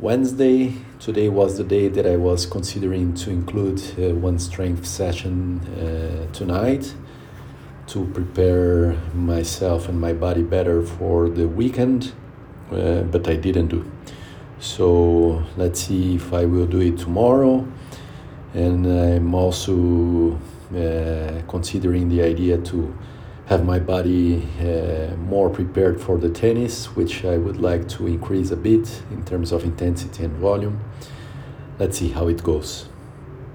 Wednesday. Today was the day that I was considering to include uh, one strength session uh, tonight to prepare myself and my body better for the weekend, uh, but I didn't do. So let's see if I will do it tomorrow. And I'm also uh, considering the idea to have my body uh, more prepared for the tennis, which I would like to increase a bit in terms of intensity and volume. Let's see how it goes.